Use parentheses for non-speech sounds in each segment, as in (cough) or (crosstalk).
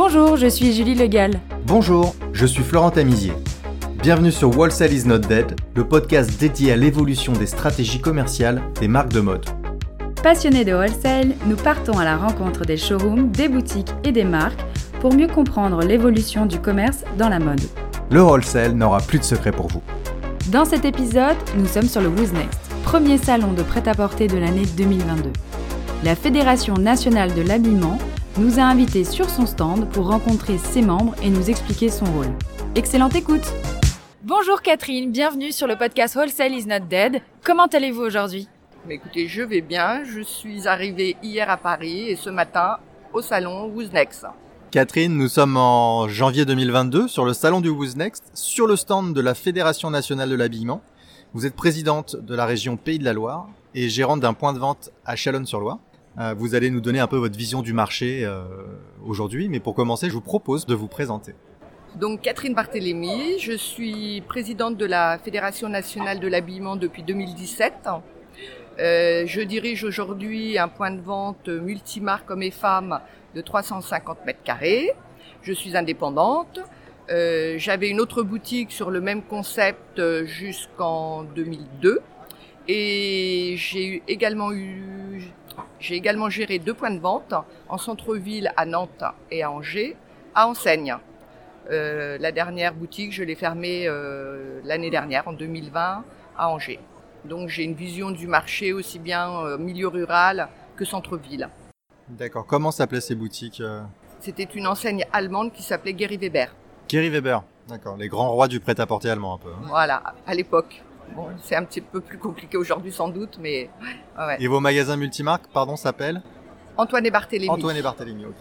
Bonjour, je suis Julie Legal. Bonjour, je suis Florent Tamizier. Bienvenue sur Wholesale is not dead, le podcast dédié à l'évolution des stratégies commerciales des marques de mode. Passionnés de wholesale, nous partons à la rencontre des showrooms, des boutiques et des marques pour mieux comprendre l'évolution du commerce dans la mode. Le wholesale n'aura plus de secret pour vous. Dans cet épisode, nous sommes sur le Who's Next, premier salon de prêt-à-porter de l'année 2022. La Fédération nationale de l'habillement nous a invités sur son stand pour rencontrer ses membres et nous expliquer son rôle. Excellente écoute Bonjour Catherine, bienvenue sur le podcast Wholesale is not dead. Comment allez-vous aujourd'hui? Écoutez, je vais bien. Je suis arrivée hier à Paris et ce matin au salon Who's Next. Catherine, nous sommes en janvier 2022 sur le salon du Who's Next, sur le stand de la Fédération nationale de l'habillement. Vous êtes présidente de la région Pays de la Loire et gérante d'un point de vente à Chalonne-sur-Loire. Euh, vous allez nous donner un peu votre vision du marché euh, aujourd'hui, mais pour commencer, je vous propose de vous présenter. Donc Catherine Barthélémy, je suis présidente de la Fédération nationale de l'habillement depuis 2017. Euh, je dirige aujourd'hui un point de vente multimarque hommes et femmes de 350 mètres carrés. Je suis indépendante. J'avais une autre boutique sur le même concept jusqu'en 2002. Et j'ai également eu, j'ai également géré deux points de vente en centre-ville à Nantes et à Angers, à enseigne. Euh, la dernière boutique, je l'ai fermée euh, l'année dernière, en 2020, à Angers. Donc j'ai une vision du marché aussi bien euh, milieu rural que centre-ville. D'accord. Comment s'appelaient ces boutiques C'était une enseigne allemande qui s'appelait Gary Weber. Gary Weber. D'accord. Les grands rois du prêt-à-porter allemand un peu. hein. Voilà, à l'époque. Bon, c'est un petit peu plus compliqué aujourd'hui sans doute, mais ouais. Et vos magasins multimarques, pardon, s'appellent Antoine et Barthélémy. Antoine et Barthélemy. Ok.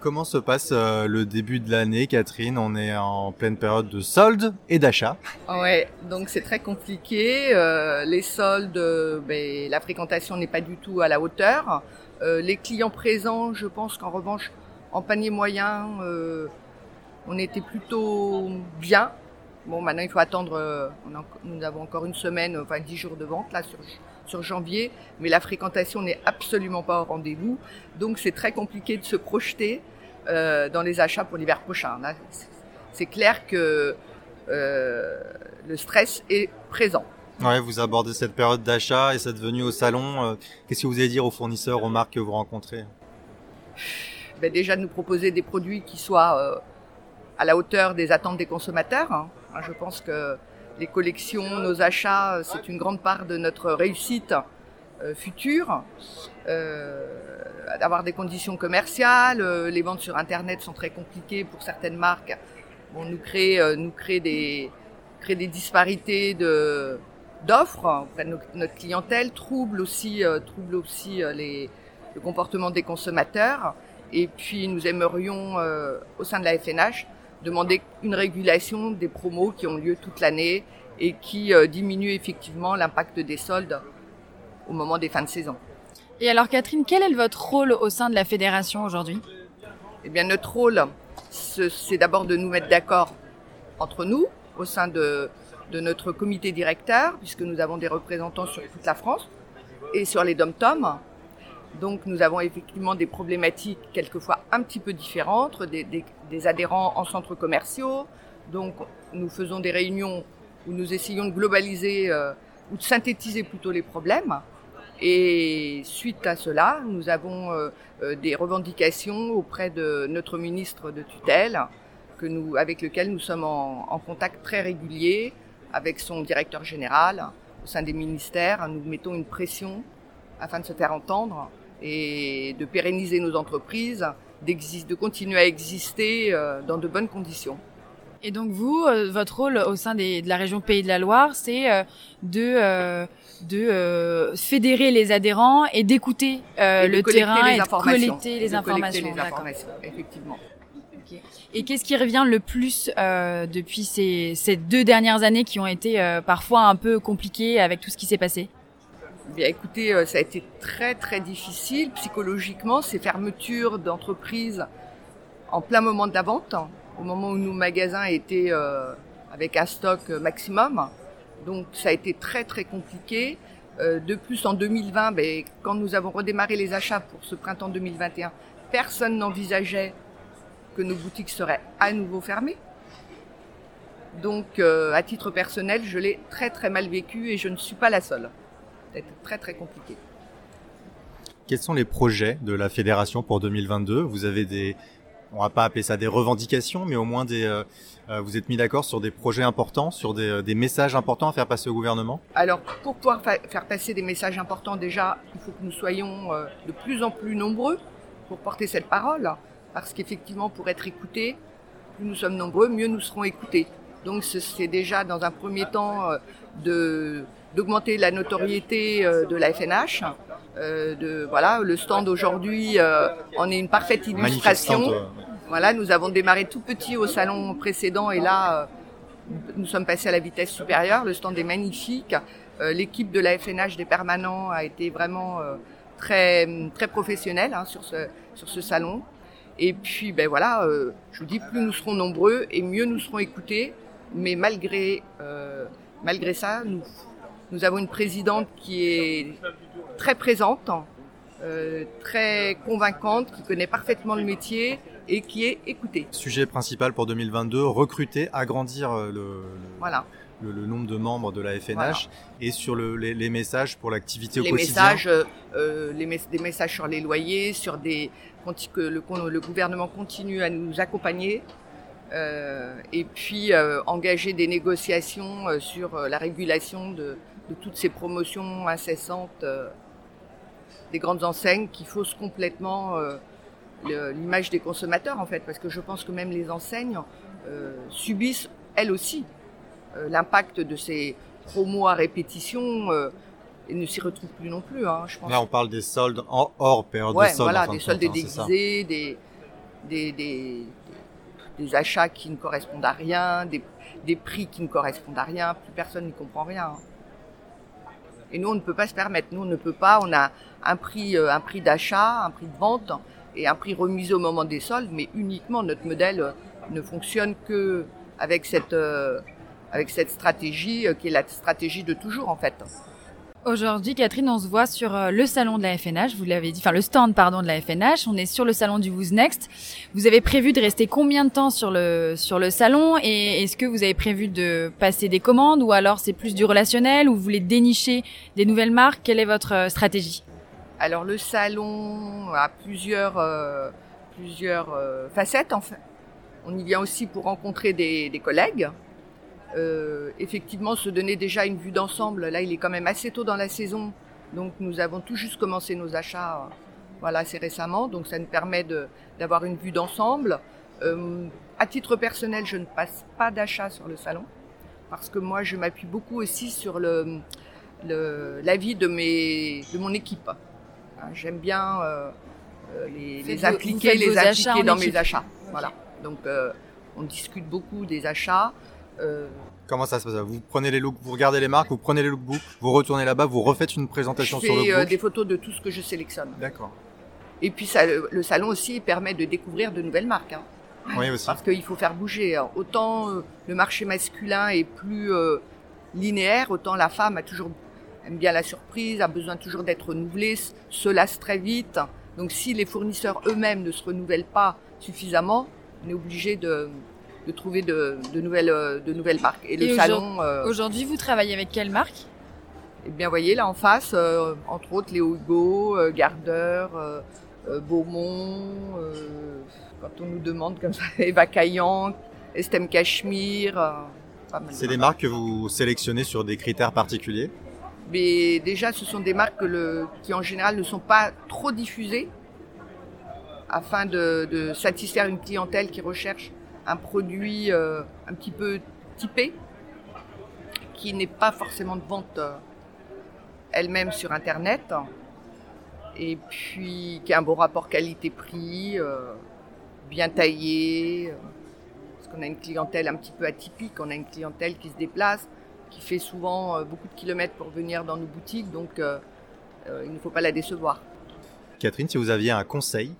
Comment se passe euh, le début de l'année, Catherine? On est en pleine période de soldes et d'achat. Ouais, donc c'est très compliqué. Euh, les soldes, ben, la fréquentation n'est pas du tout à la hauteur. Euh, les clients présents, je pense qu'en revanche, en panier moyen, on était plutôt bien. Bon, maintenant il faut attendre. euh, on a- nous avons encore une semaine, enfin dix jours de vente là sur sur janvier, mais la fréquentation n'est absolument pas au rendez-vous. Donc c'est très compliqué de se projeter euh, dans les achats pour l'hiver prochain. C'est- clair que euh, le stress est présent. Ouais, vous abordez cette période d'achat et cette venue au salon. Qu'est-ce que vous allez dire aux fournisseurs, aux marques que vous rencontrez? Ben, déjà de nous proposer des produits qui soient à la hauteur des attentes des consommateurs. hein. Hein, Je pense que les collections, nos achats, euh, c'est une grande part de notre réussite euh, future. Euh, D'avoir des conditions commerciales, euh, les ventes sur Internet sont très compliquées pour certaines marques. On nous crée, des, disparités d'offres auprès de no- notre clientèle, trouble aussi, trouble aussi le comportement des consommateurs. Et puis nous aimerions, au sein de la FNH, demander une régulation des promos qui ont lieu toute l'année et qui euh, diminuent effectivement l'impact des soldes au moment des fins de saison. Et alors Catherine, quel est votre rôle au sein de la fédération aujourd'hui? Eh bien, notre rôle, ce- c'est d'abord de nous mettre d'accord entre nous, au sein de, de notre comité directeur, puisque nous avons des représentants sur toute la France et sur les dom-toms. Donc, nous avons effectivement des problématiques quelquefois un petit peu différentes, des, des- adhérents en centres commerciaux. Donc, nous faisons des réunions où nous essayons de globaliser euh, ou de synthétiser plutôt les problèmes. Et suite à cela, nous avons euh, euh, des revendications auprès de notre ministre de tutelle, que nous, avec lequel nous sommes en contact très régulier, avec son directeur général, au sein des ministères. Nous mettons une pression afin de se faire entendre et de pérenniser nos entreprises, de continuer à exister euh, dans de bonnes conditions. Et donc vous, euh, votre rôle au sein des- de la région Pays de la Loire, c'est euh, de, euh, de euh, fédérer les adhérents et d'écouter euh, le terrain et de collecter les informations, effectivement. Et qu'est-ce qui revient le plus euh, depuis ces, ces deux dernières années qui ont été euh, parfois un peu compliquées avec tout ce qui s'est passé? Bien, écoutez, euh, ça a été très très difficile psychologiquement ces fermetures d'entreprises en plein moment de la vente, au moment où nos magasins étaient euh, avec un stock maximum. Donc ça a été très très compliqué. Euh, de plus, en 2020, ben, quand nous avons redémarré les achats pour ce printemps 2021, personne n'envisageait que nos boutiques seraient à nouveau fermées. Donc, euh, à titre personnel, je l'ai très très mal vécu et je ne suis pas la seule. C'est très très compliqué. Quels sont les projets de la fédération pour 2022 Vous avez des, on va pas appeler ça des revendications, mais au moins des, euh, euh, vous êtes mis d'accord sur des projets importants, sur des, des, messages importants à faire passer au gouvernement? Alors, pour pouvoir fa faire passer des messages importants, déjà, il faut que nous soyons de plus en plus nombreux pour porter cette parole, parce qu'effectivement, pour être écoutés, plus nous sommes nombreux, mieux nous serons écoutés. Donc c'est déjà dans un premier temps euh, de d'augmenter la notoriété euh, de la FNH. Euh, de voilà, le stand aujourd'hui en est une parfaite illustration. Voilà, nous avons démarré tout petit au salon précédent et là nous sommes passés à la vitesse supérieure. Le stand est magnifique. L'équipe de la FNH des permanents a été vraiment très très professionnelle hein, sur ce sur ce salon. Et puis ben voilà, je vous dis plus nous serons nombreux et mieux nous serons écoutés mais malgré, euh, malgré ça, nous, nous avons une présidente qui est très présente, euh, très convaincante, qui connaît parfaitement le métier et qui est écoutée. Sujet principal pour 2022, recruter, agrandir euh, le, voilà. le, le, nombre de membres de la FNH voilà. et sur le, les, les, messages pour l'activité au les quotidien. Messages, euh, les mes des messages sur les loyers, sur des que le, le gouvernement continue à nous accompagner euh, et puis euh, engager des négociations euh, sur la régulation de, de, toutes ces promotions incessantes des grandes enseignes qui faussent complètement l'image des consommateurs en fait, parce que je pense que même les enseignes subissent elles aussi l'impact de ces promos à répétition et ne s'y retrouvent plus non plus. Hein, je pense. Là, on parle des soldes hors période ouais, de soldes. Voilà, en des soldes déguisés, des, des, des, des achats qui ne correspondent à rien, des, prix qui ne correspondent à rien, plus personne n'y comprend rien. Et nous, on ne peut pas se permettre. Nous, on ne peut pas. On a un prix, prix d'achat, un prix de vente et un prix remis au moment des soldes, mais uniquement notre modèle ne fonctionne que avec cette, avec cette stratégie qui est la stratégie de toujours en fait. Aujourd'hui, Catherine, on se voit sur euh, le salon de la FNH, vous l'avez dit, enfin le stand pardon de la FNH. On est sur le salon du Who's Next. Vous avez prévu de rester combien de temps sur le sur le salon et est-ce que vous avez prévu de passer des commandes ou alors c'est plus du relationnel ou vous voulez dénicher des nouvelles marques? Quelle est votre euh, stratégie? Alors le salon a plusieurs euh, plusieurs euh, facettes. En fait, on y vient aussi pour rencontrer des, des collègues euh, effectivement se donner déjà une vue d'ensemble. Là, il est quand même assez tôt dans la saison, donc nous avons tout juste commencé nos achats, euh, voilà, assez récemment. Donc ça nous permet d'avoir une vue d'ensemble. Euh, à titre personnel, je ne passe pas d'achat sur le salon parce que moi, je m'appuie beaucoup aussi sur le l'avis de mes de mon équipe. Hein, J'aime bien euh, les, les impliquer, les impliquer dans mes achats. Voilà. Donc on discute beaucoup des achats. Euh... Comment ça se passe? Vous prenez les looks, vous regardez les marques, vous prenez les lookbooks, vous retournez là-bas, vous refaites une présentation je sur le lookbook. Euh, des photos de tout ce que je sélectionne. D'accord. Et puis ça, le salon aussi permet de découvrir de nouvelles marques. Hein. Oui aussi. Parce qu'il faut faire bouger. Autant euh, le marché masculin est plus euh, linéaire, autant la femme a toujours aime bien la surprise, a besoin toujours d'être renouvelée, se lasse très vite. Donc si les fournisseurs eux-mêmes ne se renouvellent pas suffisamment, on est obligé de de trouver de, de, nouvelles, de nouvelles marques. Et, Et le salon. Euh, Aujourd'hui, vous travaillez avec quelle marque? Eh bien, voyez, là en face, euh, entre autres, Léo Hugo, euh, Gardeur, Beaumont, quand on nous demande comme ça, (laughs) Eva Caillan, Estem Cachemire. C'est des marques que vous sélectionnez sur des critères particuliers? Mais déjà, ce sont des marques le, qui en général ne sont pas trop diffusées afin de, de satisfaire une clientèle qui recherche un produit euh, un petit peu typé, qui n'est pas forcément de vente euh, elle-même sur Internet, et puis qui a un bon rapport qualité-prix, euh, bien taillé, parce qu'on a une clientèle un petit peu atypique, on a une clientèle qui se déplace, qui fait souvent beaucoup de kilomètres pour venir dans nos boutiques, donc il ne faut pas la décevoir. Catherine, si vous aviez un conseil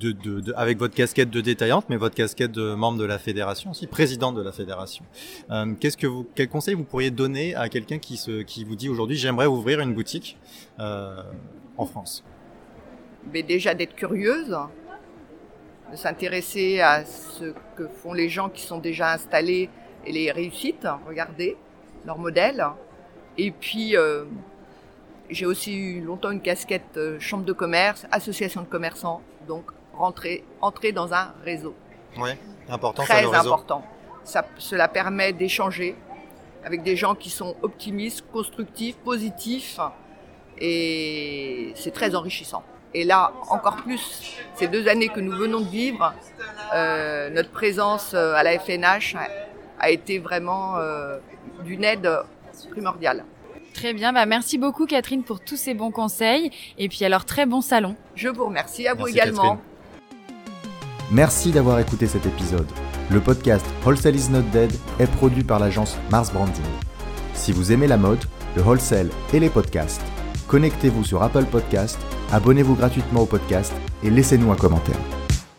de, avec votre casquette de détaillante, mais votre casquette de membre de la fédération aussi, présidente de la fédération. Euh, qu'est-ce que vous, quel conseil vous pourriez donner à quelqu'un qui vous dit aujourd'hui j'aimerais ouvrir une boutique euh, en France? Mais déjà d'être curieuse, de s'intéresser à ce que font les gens qui sont déjà installés et les réussites, regarder leur modèle. Et puis, euh, j'ai aussi eu longtemps une casquette euh, chambre de commerce, association de commerçants, donc rentrer, entrer dans un réseau. Oui, important. Très ça, le réseau. important. Ça, cela permet d'échanger avec des gens qui sont optimistes, constructifs, positifs, et c'est très enrichissant. Et là, encore plus, ces deux années que nous venons de vivre, euh, notre présence euh, à la FNH a, a été vraiment euh, d'une aide primordiale. Très bien, bah merci beaucoup Catherine pour tous ces bons conseils et puis alors très bon salon. Je vous remercie, à vous Merci, également. Catherine. Merci d'avoir écouté cet épisode. Le podcast Wholesale is not dead est produit par l'agence Mars Branding. Si vous aimez la mode, le wholesale et les podcasts, connectez-vous sur Apple Podcast, abonnez-vous gratuitement au podcast et laissez-nous un commentaire.